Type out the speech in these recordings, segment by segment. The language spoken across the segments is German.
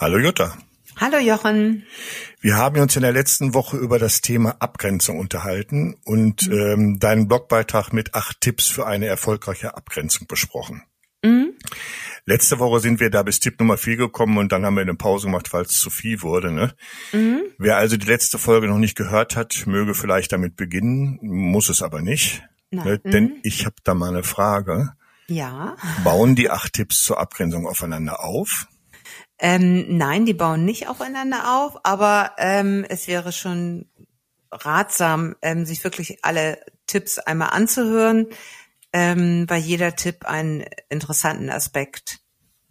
Hallo Jutta. Hallo Jochen. Wir haben uns in der letzten Woche über das Thema Abgrenzung unterhalten und mhm. ähm, deinen Blogbeitrag mit acht Tipps für eine erfolgreiche Abgrenzung besprochen. Mhm. Letzte Woche sind wir da bis Tipp Nummer vier gekommen und dann haben wir eine Pause gemacht, weil es zu viel wurde. Ne? Mhm. Wer also die letzte Folge noch nicht gehört hat, möge vielleicht damit beginnen, muss es aber nicht. Ne? Denn mhm. ich habe da mal eine Frage. Ja. Bauen die acht Tipps zur Abgrenzung aufeinander auf? Ähm, nein, die bauen nicht aufeinander auf, aber ähm, es wäre schon ratsam, ähm, sich wirklich alle Tipps einmal anzuhören, ähm, weil jeder Tipp einen interessanten Aspekt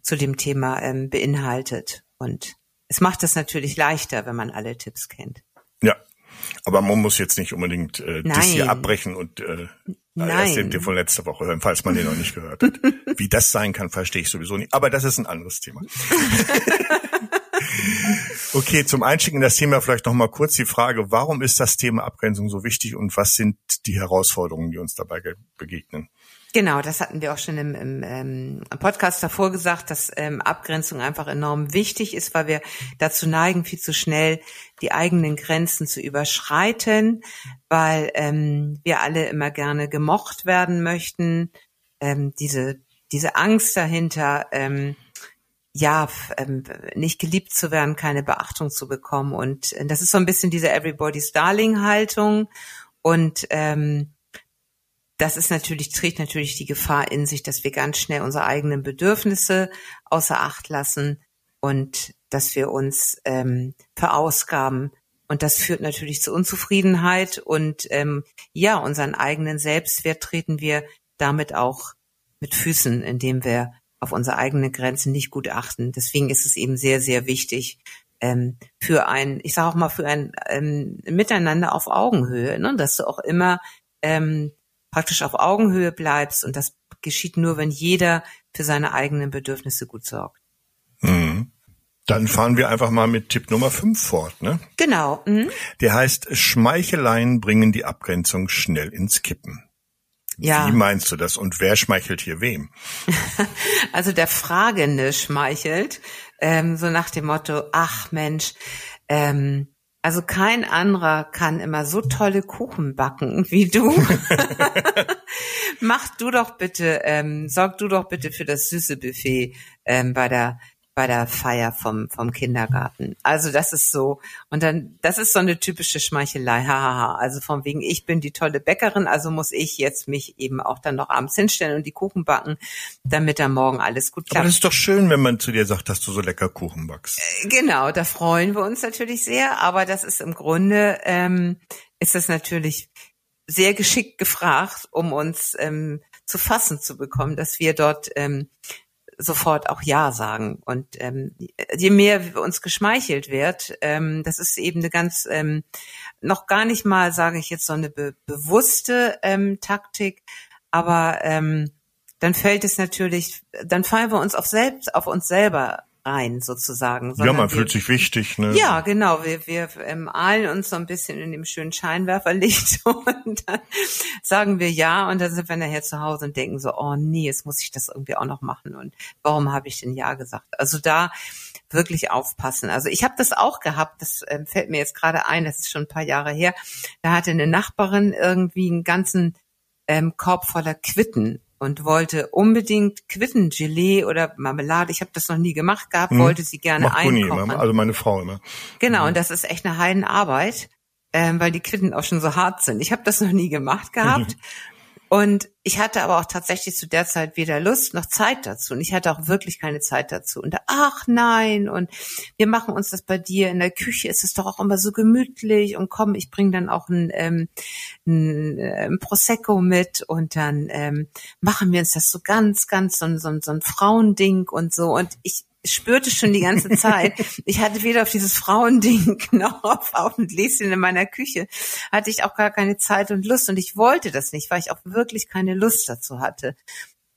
zu dem Thema ähm, beinhaltet. Und es macht es natürlich leichter, wenn man alle Tipps kennt. Ja, aber man muss jetzt nicht unbedingt äh, das hier abbrechen und äh, Nein. erst den, den von letzter Woche hören, falls man den noch nicht gehört hat. Wie das sein kann, verstehe ich sowieso nicht. Aber das ist ein anderes Thema. okay, zum Einstieg in das Thema vielleicht noch mal kurz die Frage, warum ist das Thema Abgrenzung so wichtig und was sind die Herausforderungen, die uns dabei begegnen? Genau, das hatten wir auch schon im, im, ähm, Podcast davor gesagt, dass ähm, Abgrenzung einfach enorm wichtig ist, weil wir dazu neigen, viel zu schnell die eigenen Grenzen zu überschreiten, weil ähm, wir alle immer gerne gemocht werden möchten. Ähm, diese, diese Angst dahinter, ähm, ja, ähm, nicht geliebt zu werden, keine Beachtung zu bekommen. Und äh, das ist so ein bisschen diese Everybody's Darling-Haltung. Und ähm, das ist natürlich, trägt natürlich die Gefahr in sich, dass wir ganz schnell unsere eigenen Bedürfnisse außer Acht lassen und dass wir uns ähm, verausgaben. Und das führt natürlich zu Unzufriedenheit und ähm, ja, unseren eigenen Selbstwert treten wir damit auch mit Füßen, indem wir auf unsere eigenen Grenzen nicht gut achten. Deswegen ist es eben sehr, sehr wichtig, ähm, für ein, ich sage auch mal, für ein ähm, Miteinander auf Augenhöhe, ne? dass du auch immer ähm, praktisch auf Augenhöhe bleibst und das geschieht nur, wenn jeder für seine eigenen Bedürfnisse gut sorgt. Mhm. Dann fahren wir einfach mal mit Tipp Nummer 5 fort, ne? Genau. Mhm. Der heißt, Schmeicheleien bringen die Abgrenzung schnell ins Kippen. Ja. Wie meinst du das und wer schmeichelt hier wem? also der Fragende schmeichelt, ähm, so nach dem Motto, ach Mensch, ähm, also kein anderer kann immer so tolle Kuchen backen wie du. Mach du doch bitte, ähm, sorg du doch bitte für das süße Buffet ähm, bei der bei der Feier vom, vom Kindergarten. Also das ist so. Und dann, das ist so eine typische Schmeichelei. Hahaha. Also von wegen, ich bin die tolle Bäckerin, also muss ich jetzt mich eben auch dann noch abends hinstellen und die Kuchen backen, damit am Morgen alles gut klappt. Aber das ist doch schön, wenn man zu dir sagt, dass du so lecker Kuchen backst. Äh, genau, da freuen wir uns natürlich sehr. Aber das ist im Grunde, ähm, ist das natürlich sehr geschickt gefragt, um uns ähm, zu fassen zu bekommen, dass wir dort ähm, sofort auch Ja sagen. Und ähm, je mehr uns geschmeichelt wird, ähm, das ist eben eine ganz ähm, noch gar nicht mal, sage ich jetzt, so eine be bewusste ähm, Taktik, aber ähm, dann fällt es natürlich, dann fallen wir uns auf selbst, auf uns selber rein sozusagen. Ja, man wir, fühlt sich wichtig. Ne? Ja, genau. Wir, wir ähm, ahlen uns so ein bisschen in dem schönen Scheinwerferlicht und dann sagen wir ja und dann sind wir nachher zu Hause und denken so, oh nee, jetzt muss ich das irgendwie auch noch machen und warum habe ich denn ja gesagt? Also da wirklich aufpassen. Also ich habe das auch gehabt, das ähm, fällt mir jetzt gerade ein, das ist schon ein paar Jahre her. Da hatte eine Nachbarin irgendwie einen ganzen ähm, Korb voller Quitten und wollte unbedingt Quittengelee oder Marmelade, ich habe das noch nie gemacht gehabt, hm. wollte sie gerne Macht einkochen. Immer, also meine Frau immer. Genau, mhm. und das ist echt eine Heidenarbeit, ähm, weil die Quitten auch schon so hart sind. Ich habe das noch nie gemacht gehabt. Und ich hatte aber auch tatsächlich zu der Zeit weder Lust noch Zeit dazu. Und ich hatte auch wirklich keine Zeit dazu. Und ach nein, und wir machen uns das bei dir in der Küche, ist es doch auch immer so gemütlich. Und komm, ich bring dann auch ein, ähm, ein, ein Prosecco mit und dann ähm, machen wir uns das so ganz, ganz so, so, so ein Frauending und so. Und ich spürte schon die ganze Zeit, ich hatte weder auf dieses Frauending noch auf, auf ein Gläschen in meiner Küche, hatte ich auch gar keine Zeit und Lust und ich wollte das nicht, weil ich auch wirklich keine Lust dazu hatte.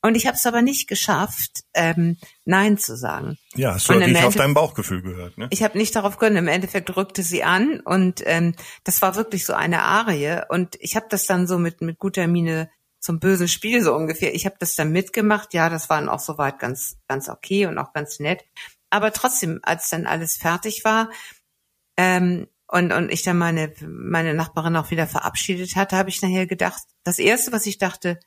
Und ich habe es aber nicht geschafft, ähm, Nein zu sagen. Ja, hast du nicht auf dein Bauchgefühl gehört, ne? Ich habe nicht darauf gehört. Im Endeffekt rückte sie an und ähm, das war wirklich so eine Arie. Und ich habe das dann so mit, mit guter Miene zum bösen Spiel so ungefähr. Ich habe das dann mitgemacht. Ja, das war dann auch soweit ganz, ganz okay und auch ganz nett. aber trotzdem, als dann alles fertig war ähm, und und ich dann meine meine Nachbarin auch wieder verabschiedet hatte, habe ich nachher gedacht, das erste, was ich dachte,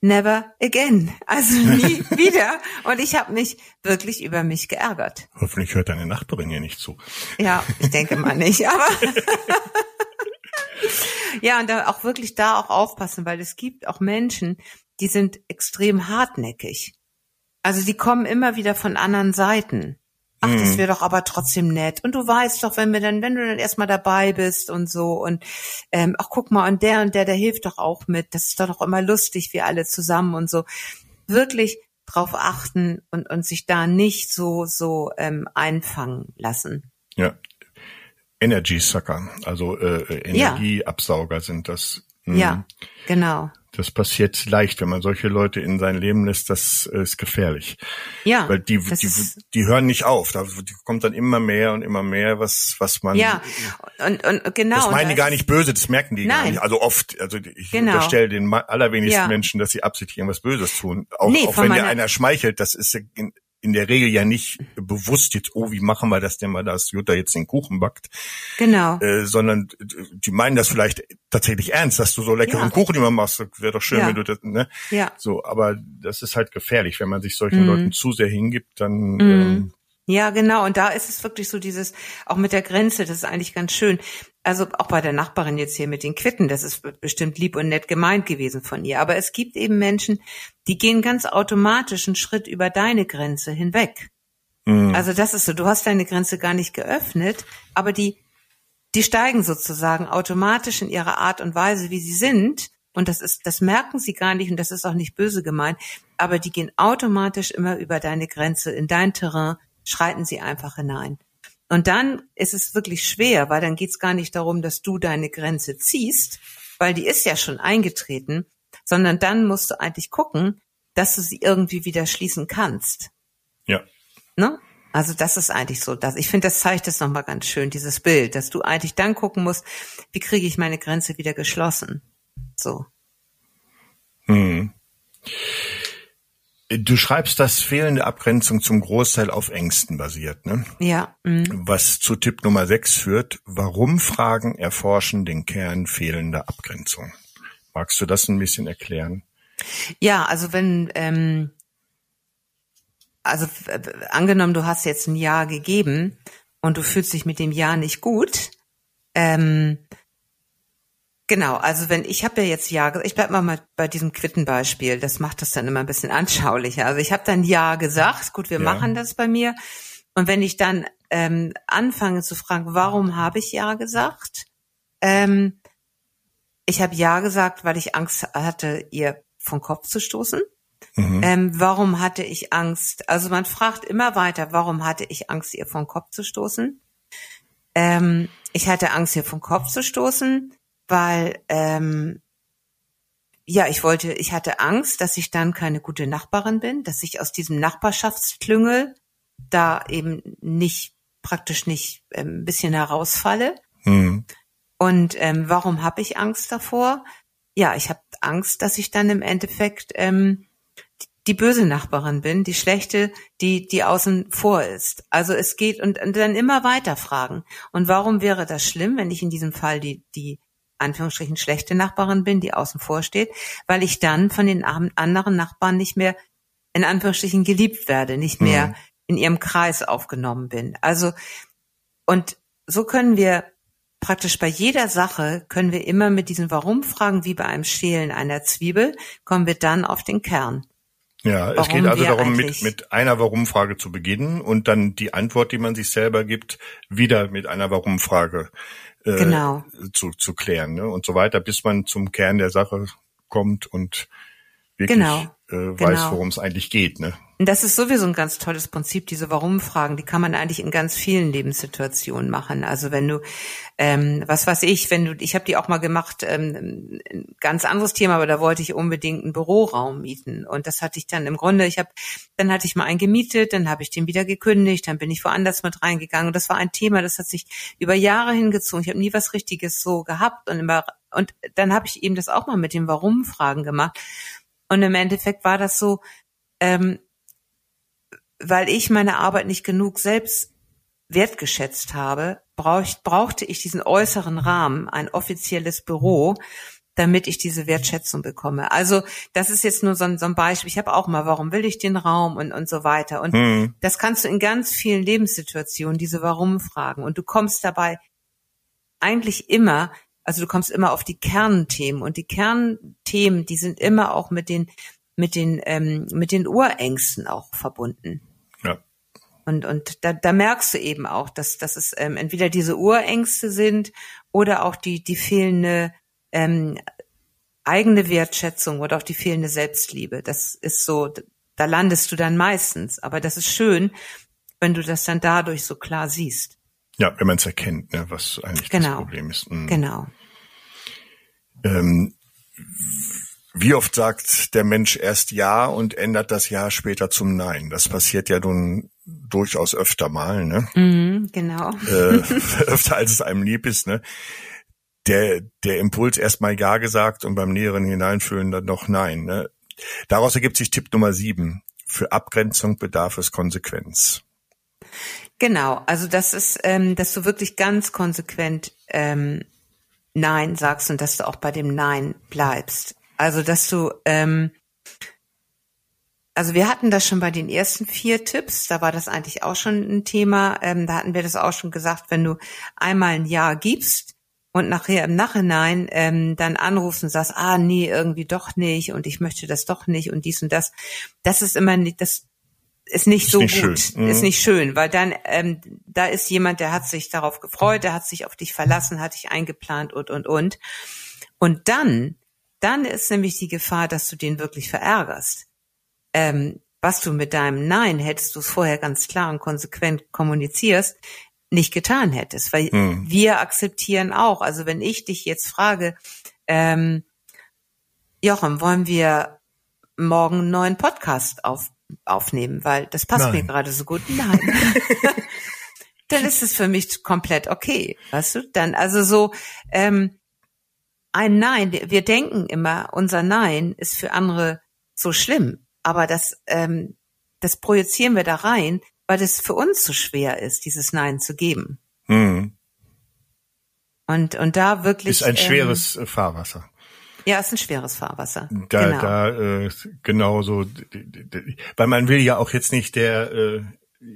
never again. Also nie wieder. Und ich habe mich wirklich über mich geärgert. Hoffentlich hört deine Nachbarin hier nicht zu. Ja, ich denke mal nicht, aber ja, und da auch wirklich da auch aufpassen, weil es gibt auch Menschen, die sind extrem hartnäckig. Also die kommen immer wieder von anderen Seiten. Ach, das mhm. wäre doch aber trotzdem nett. Und du weißt doch, wenn wir dann, wenn du dann erstmal dabei bist und so und ähm, ach guck mal, und der und der, der hilft doch auch mit. Das ist doch immer lustig, wir alle zusammen und so. Wirklich drauf achten und, und sich da nicht so, so ähm, einfangen lassen. Ja. Energy Sucker, also äh, Energieabsauger ja. sind das. Mhm. Ja, genau. Das passiert leicht, wenn man solche Leute in sein Leben lässt, das ist gefährlich. Ja. Weil die, die, die hören nicht auf. Da kommt dann immer mehr und immer mehr, was, was man. Ja, und, und genau. Das meinen die gar nicht böse, das merken die Nein. gar nicht. Also oft, also ich genau. unterstelle den allerwenigsten ja. Menschen, dass sie absichtlich irgendwas Böses tun. Auch, nee, auch wenn dir einer schmeichelt, das ist in der Regel ja nicht bewusst jetzt, oh, wie machen wir das denn mal, dass Jutta jetzt den Kuchen backt. Genau. Äh, sondern die meinen das vielleicht tatsächlich ernst, dass du so leckeren ja. Kuchen immer machst. Wäre doch schön, ja. wenn du das, ne? Ja. So, aber das ist halt gefährlich. Wenn man sich solchen mhm. Leuten zu sehr hingibt, dann mhm. ähm, ja, genau. Und da ist es wirklich so dieses, auch mit der Grenze, das ist eigentlich ganz schön. Also auch bei der Nachbarin jetzt hier mit den Quitten, das ist bestimmt lieb und nett gemeint gewesen von ihr. Aber es gibt eben Menschen, die gehen ganz automatisch einen Schritt über deine Grenze hinweg. Mhm. Also das ist so, du hast deine Grenze gar nicht geöffnet, aber die, die steigen sozusagen automatisch in ihrer Art und Weise, wie sie sind. Und das ist, das merken sie gar nicht und das ist auch nicht böse gemeint, aber die gehen automatisch immer über deine Grenze in dein Terrain, schreiten sie einfach hinein. Und dann ist es wirklich schwer, weil dann geht es gar nicht darum, dass du deine Grenze ziehst, weil die ist ja schon eingetreten, sondern dann musst du eigentlich gucken, dass du sie irgendwie wieder schließen kannst. Ja. Ne? Also das ist eigentlich so, dass ich finde, das zeigt es nochmal ganz schön, dieses Bild, dass du eigentlich dann gucken musst, wie kriege ich meine Grenze wieder geschlossen. So. Hm. Du schreibst, dass fehlende Abgrenzung zum Großteil auf Ängsten basiert, ne? Ja. Mhm. Was zu Tipp Nummer 6 führt, warum Fragen erforschen den Kern fehlender Abgrenzung. Magst du das ein bisschen erklären? Ja, also wenn, ähm, also äh, angenommen, du hast jetzt ein Jahr gegeben und du fühlst dich mit dem Jahr nicht gut, ähm, Genau, also wenn ich habe ja jetzt Ja gesagt, ich bleib mal bei diesem Quittenbeispiel, das macht das dann immer ein bisschen anschaulicher. Also ich habe dann Ja gesagt, gut, wir ja. machen das bei mir. Und wenn ich dann ähm, anfange zu fragen, warum habe ich Ja gesagt? Ähm, ich habe Ja gesagt, weil ich Angst hatte, ihr vom Kopf zu stoßen. Mhm. Ähm, warum hatte ich Angst? Also man fragt immer weiter, warum hatte ich Angst, ihr vom Kopf zu stoßen? Ähm, ich hatte Angst, ihr vom Kopf zu stoßen weil ähm, ja, ich wollte, ich hatte Angst, dass ich dann keine gute Nachbarin bin, dass ich aus diesem Nachbarschaftsklüngel da eben nicht praktisch nicht ähm, ein bisschen herausfalle. Mhm. Und ähm, warum habe ich Angst davor? Ja, ich habe Angst, dass ich dann im Endeffekt ähm, die, die böse Nachbarin bin, die schlechte, die die außen vor ist. Also es geht und, und dann immer weiter fragen. Und warum wäre das schlimm, wenn ich in diesem Fall die die Anführungsstrichen schlechte Nachbarin bin, die außen vor steht, weil ich dann von den anderen Nachbarn nicht mehr in Anführungsstrichen geliebt werde, nicht mehr mhm. in ihrem Kreis aufgenommen bin. Also, und so können wir praktisch bei jeder Sache können wir immer mit diesen Warum-Fragen wie bei einem Schälen einer Zwiebel, kommen wir dann auf den Kern. Ja, Warum es geht also darum, mit, mit einer Warum-Frage zu beginnen und dann die Antwort, die man sich selber gibt, wieder mit einer Warum-Frage äh, genau. zu, zu klären ne? und so weiter, bis man zum Kern der Sache kommt und wirklich genau. äh, weiß, genau. worum es eigentlich geht. Ne? Das ist sowieso ein ganz tolles Prinzip, diese Warum-Fragen, die kann man eigentlich in ganz vielen Lebenssituationen machen. Also wenn du, ähm, was weiß ich, wenn du, ich habe die auch mal gemacht, ähm, ein ganz anderes Thema, aber da wollte ich unbedingt einen Büroraum mieten. Und das hatte ich dann im Grunde, ich habe, dann hatte ich mal einen gemietet, dann habe ich den wieder gekündigt, dann bin ich woanders mit reingegangen. Und das war ein Thema, das hat sich über Jahre hingezogen. Ich habe nie was Richtiges so gehabt und immer, und dann habe ich eben das auch mal mit den Warum-Fragen gemacht. Und im Endeffekt war das so, ähm, weil ich meine Arbeit nicht genug selbst wertgeschätzt habe, brauch, brauchte ich diesen äußeren Rahmen, ein offizielles Büro, damit ich diese Wertschätzung bekomme. Also das ist jetzt nur so ein, so ein Beispiel. Ich habe auch mal, warum will ich den Raum und, und so weiter. Und hm. das kannst du in ganz vielen Lebenssituationen, diese Warum-Fragen. Und du kommst dabei eigentlich immer, also du kommst immer auf die Kernthemen. Und die Kernthemen, die sind immer auch mit den, mit den, ähm, mit den Urängsten auch verbunden. Ja. Und, und da, da merkst du eben auch, dass, dass es ähm, entweder diese Urängste sind oder auch die, die fehlende ähm, eigene Wertschätzung oder auch die fehlende Selbstliebe. Das ist so, da landest du dann meistens. Aber das ist schön, wenn du das dann dadurch so klar siehst. Ja, wenn man es erkennt, ne, was eigentlich genau. das Problem ist. Mhm. Genau. Ähm, wie oft sagt der Mensch erst Ja und ändert das Ja später zum Nein? Das passiert ja nun durchaus öfter mal, ne? Mhm, genau. Äh, öfter als es einem lieb ist, ne? der, der Impuls erstmal Ja gesagt und beim näheren Hineinfühlen dann noch Nein. Ne? Daraus ergibt sich Tipp Nummer sieben. Für Abgrenzung bedarf es Konsequenz. Genau, also das ist, ähm, dass du wirklich ganz konsequent ähm, Nein sagst und dass du auch bei dem Nein bleibst. Also dass du, ähm, also wir hatten das schon bei den ersten vier Tipps, da war das eigentlich auch schon ein Thema, ähm, da hatten wir das auch schon gesagt, wenn du einmal ein Ja gibst, und nachher im Nachhinein ähm, dann anrufst und sagst, ah nee, irgendwie doch nicht und ich möchte das doch nicht und dies und das, das ist immer nicht, das ist nicht ist so nicht gut, schön. ist mhm. nicht schön, weil dann ähm, da ist jemand, der hat sich darauf gefreut, der hat sich auf dich verlassen, hat dich eingeplant und und und und dann dann ist nämlich die Gefahr, dass du den wirklich verärgerst. Ähm, was du mit deinem Nein, hättest du es vorher ganz klar und konsequent kommunizierst, nicht getan hättest, weil hm. wir akzeptieren auch. Also wenn ich dich jetzt frage, ähm, Jochen, wollen wir morgen einen neuen Podcast auf, aufnehmen, weil das passt Nein. mir gerade so gut. Nein. dann ist es für mich komplett okay, weißt du? Dann also so ähm, ein Nein. Wir denken immer, unser Nein ist für andere so schlimm, aber das ähm, das projizieren wir da rein, weil es für uns so schwer ist, dieses Nein zu geben. Mhm. Und, und da wirklich. Ist ein schweres ähm, Fahrwasser. Ja, ist ein schweres Fahrwasser. Da, genau. da äh, genau so, weil man will ja auch jetzt nicht der äh,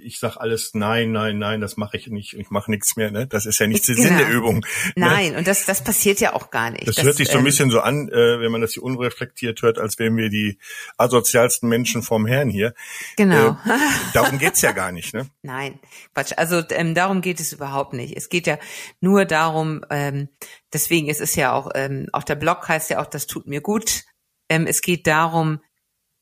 ich sag alles nein, nein, nein, das mache ich nicht, ich mache nichts mehr. Ne? Das ist ja nicht der genau. Sinn der Übung. Ne? Nein, und das, das passiert ja auch gar nicht. Das, das hört sich so ein ähm, bisschen so an, äh, wenn man das hier unreflektiert hört, als wären wir die asozialsten Menschen vom Herrn hier. Genau. Äh, darum geht's ja gar nicht. Ne? Nein, Quatsch. Also ähm, darum geht es überhaupt nicht. Es geht ja nur darum, ähm, deswegen ist es ja auch, ähm, auch der Blog heißt ja auch, das tut mir gut. Ähm, es geht darum,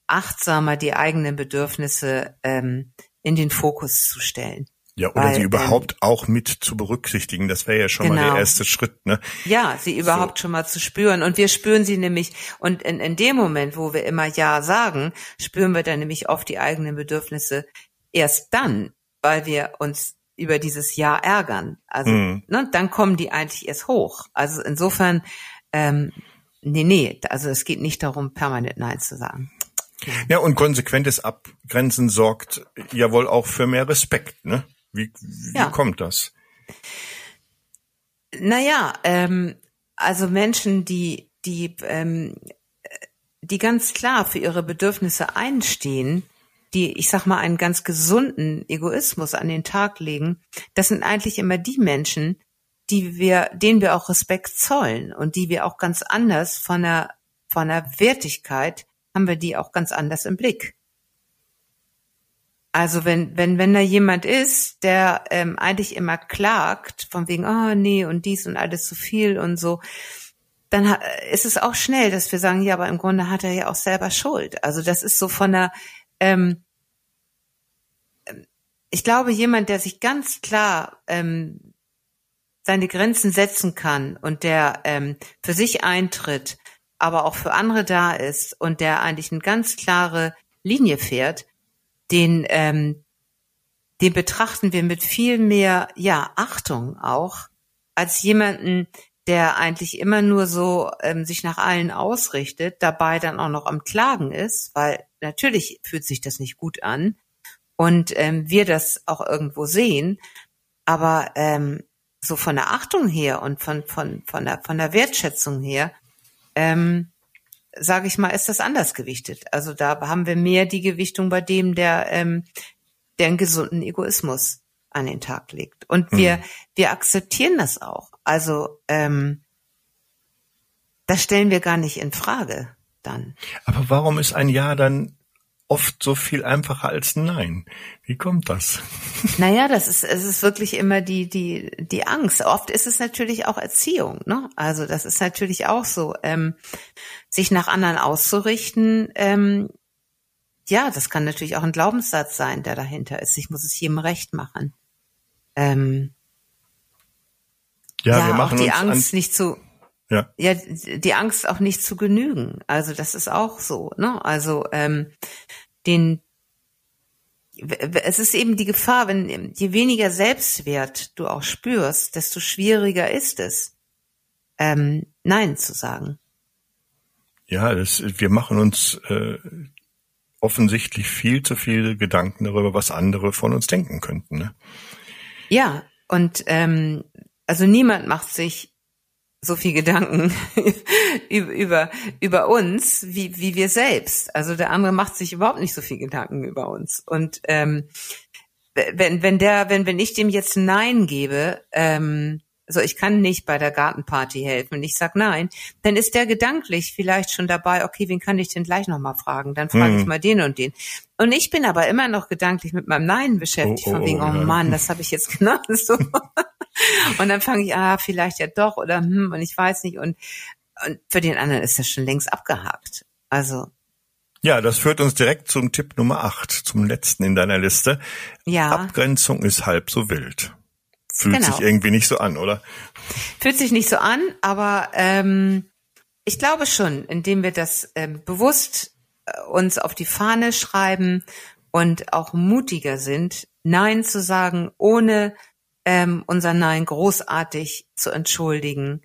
achtsamer die eigenen Bedürfnisse ähm, in den Fokus zu stellen. Ja, oder Weil, sie überhaupt ähm, auch mit zu berücksichtigen. Das wäre ja schon genau. mal der genau. erste Schritt, ne? Ja, sie überhaupt so. schon mal zu spüren. Und wir spüren sie nämlich, und in, in dem Moment, wo wir immer Ja sagen, spüren wir dann nämlich oft die eigenen Bedürfnisse erst dann, weil wir uns über dieses Ja ärgern. Also, mhm. ne, dann kommen die eigentlich erst hoch. Also insofern, ähm, nee, nee, also es geht nicht darum, permanent Nein zu sagen. Ja, und konsequentes Abgrenzen sorgt ja wohl auch für mehr Respekt, ne? Wie, wie ja. kommt das? Naja, ähm, also Menschen, die, die, ähm, die ganz klar für ihre Bedürfnisse einstehen, die, ich sag mal, einen ganz gesunden Egoismus an den Tag legen, das sind eigentlich immer die Menschen, die wir, denen wir auch Respekt zollen und die wir auch ganz anders von der, von der Wertigkeit haben wir die auch ganz anders im Blick. Also wenn, wenn, wenn da jemand ist, der ähm, eigentlich immer klagt, von wegen, oh nee, und dies und alles zu viel und so, dann ist es auch schnell, dass wir sagen, ja, aber im Grunde hat er ja auch selber Schuld. Also das ist so von der, ähm, ich glaube, jemand, der sich ganz klar ähm, seine Grenzen setzen kann und der ähm, für sich eintritt aber auch für andere da ist und der eigentlich eine ganz klare Linie fährt, den, ähm, den betrachten wir mit viel mehr, ja, Achtung auch, als jemanden, der eigentlich immer nur so ähm, sich nach allen ausrichtet, dabei dann auch noch am Klagen ist, weil natürlich fühlt sich das nicht gut an. und ähm, wir das auch irgendwo sehen, aber ähm, so von der Achtung her und von von von der von der Wertschätzung her, ähm, sage ich mal, ist das anders gewichtet. Also da haben wir mehr die Gewichtung bei dem, der ähm, der einen gesunden Egoismus an den Tag legt. Und wir, mhm. wir akzeptieren das auch. Also ähm, das stellen wir gar nicht in Frage dann. Aber warum ist ein Ja dann oft so viel einfacher als Nein? Wie kommt das? Naja, das ist, es ist wirklich immer die, die, die Angst. Oft ist es natürlich auch Erziehung, ne? Also das ist natürlich auch so, ähm, sich nach anderen auszurichten, ähm, ja, das kann natürlich auch ein Glaubenssatz sein, der dahinter ist. Ich muss es jedem recht machen. Ähm, ja, ja, wir machen auch die Angst nicht zu, ja. ja, die Angst auch nicht zu genügen. Also das ist auch so, ne? Also ähm, den, es ist eben die Gefahr, wenn je weniger Selbstwert du auch spürst, desto schwieriger ist es, ähm, Nein zu sagen. Ja, das, wir machen uns äh, offensichtlich viel zu viele Gedanken darüber, was andere von uns denken könnten. Ne? Ja, und ähm, also niemand macht sich so viel Gedanken über, über uns wie, wie wir selbst. Also der andere macht sich überhaupt nicht so viel Gedanken über uns. Und ähm, wenn, wenn der, wenn, wenn ich dem jetzt Nein gebe, ähm, also ich kann nicht bei der Gartenparty helfen. Ich sag nein, dann ist der gedanklich vielleicht schon dabei, okay, wen kann ich denn gleich nochmal fragen? Dann frage hm. ich mal den und den. Und ich bin aber immer noch gedanklich mit meinem Nein beschäftigt, oh, oh, von wegen, oh, oh Mann, das habe ich jetzt genau so. und dann fange ich, ah, vielleicht ja doch oder hm, und ich weiß nicht. Und, und für den anderen ist das schon längst abgehakt. Also. Ja, das führt uns direkt zum Tipp Nummer 8, zum letzten in deiner Liste. Ja. Abgrenzung ist halb so wild. Fühlt genau. sich irgendwie nicht so an, oder? Fühlt sich nicht so an, aber ähm, ich glaube schon, indem wir das ähm, bewusst äh, uns auf die Fahne schreiben und auch mutiger sind, Nein zu sagen, ohne ähm, unser Nein großartig zu entschuldigen,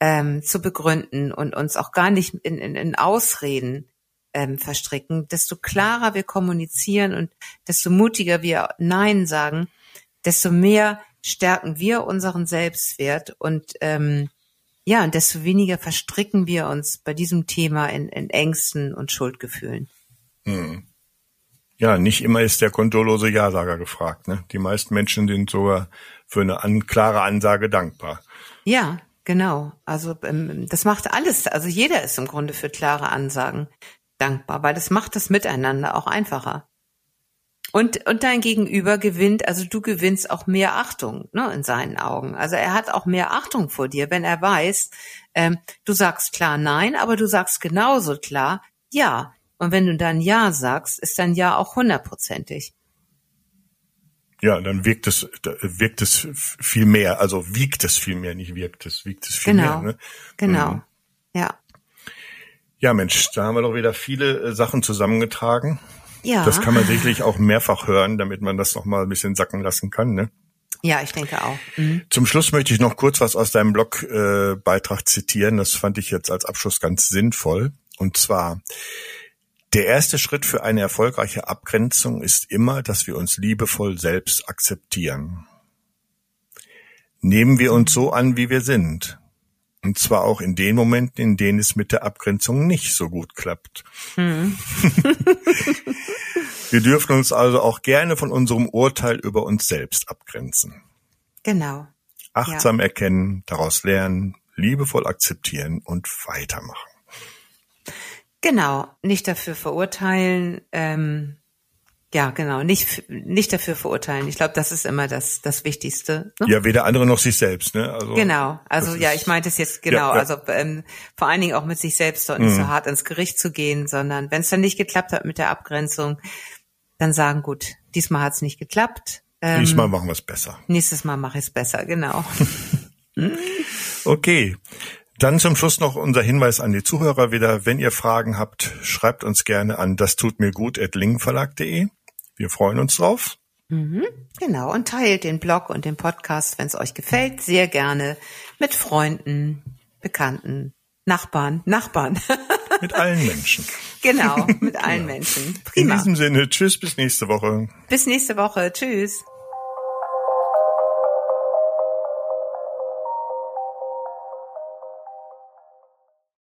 ähm, zu begründen und uns auch gar nicht in, in, in Ausreden ähm, verstricken, desto klarer wir kommunizieren und desto mutiger wir Nein sagen, desto mehr stärken wir unseren Selbstwert und ähm, ja, und desto weniger verstricken wir uns bei diesem Thema in, in Ängsten und Schuldgefühlen. Hm. Ja, nicht immer ist der kontolose Ja-Sager gefragt. Ne? Die meisten Menschen sind sogar für eine an, klare Ansage dankbar. Ja, genau. Also ähm, das macht alles. Also jeder ist im Grunde für klare Ansagen dankbar, weil das macht das Miteinander auch einfacher. Und, und dein Gegenüber gewinnt, also du gewinnst auch mehr Achtung ne, in seinen Augen. Also er hat auch mehr Achtung vor dir, wenn er weiß, ähm, du sagst klar nein, aber du sagst genauso klar ja. Und wenn du dann ja sagst, ist dann ja auch hundertprozentig. Ja, dann wirkt es, wirkt es viel mehr, also wiegt es viel mehr, nicht wirkt es, wiegt es viel genau. mehr. Ne? Genau, mhm. ja. Ja, Mensch, da haben wir doch wieder viele äh, Sachen zusammengetragen. Ja. Das kann man sicherlich auch mehrfach hören, damit man das noch mal ein bisschen sacken lassen kann, ne? Ja, ich denke auch. Mhm. Zum Schluss möchte ich noch kurz was aus deinem Blogbeitrag äh, zitieren. Das fand ich jetzt als Abschluss ganz sinnvoll. Und zwar, der erste Schritt für eine erfolgreiche Abgrenzung ist immer, dass wir uns liebevoll selbst akzeptieren. Nehmen wir uns so an, wie wir sind. Und zwar auch in den Momenten, in denen es mit der Abgrenzung nicht so gut klappt. Hm. Wir dürfen uns also auch gerne von unserem Urteil über uns selbst abgrenzen. Genau. Achtsam ja. erkennen, daraus lernen, liebevoll akzeptieren und weitermachen. Genau, nicht dafür verurteilen, ähm, ja, genau, nicht nicht dafür verurteilen. Ich glaube, das ist immer das das Wichtigste. Ne? Ja, weder andere noch sich selbst. Ne? Also, genau, also ja, ich meinte es jetzt genau. Ja, ja. Also ähm, vor allen Dingen auch mit sich selbst dort nicht mhm. so hart ins Gericht zu gehen, sondern wenn es dann nicht geklappt hat mit der Abgrenzung, dann sagen, gut, diesmal hat es nicht geklappt. Ähm, diesmal machen wir es besser. Nächstes Mal mache ich es besser, genau. okay. Dann zum Schluss noch unser Hinweis an die Zuhörer wieder. Wenn ihr Fragen habt, schreibt uns gerne an das tut mir gut at lingenverlag.de. Wir freuen uns drauf. Mhm, genau, und teilt den Blog und den Podcast, wenn es euch gefällt, sehr gerne mit Freunden, Bekannten, Nachbarn, Nachbarn. mit allen Menschen. Genau, mit allen Menschen. Prima. In diesem Sinne, tschüss, bis nächste Woche. Bis nächste Woche. Tschüss.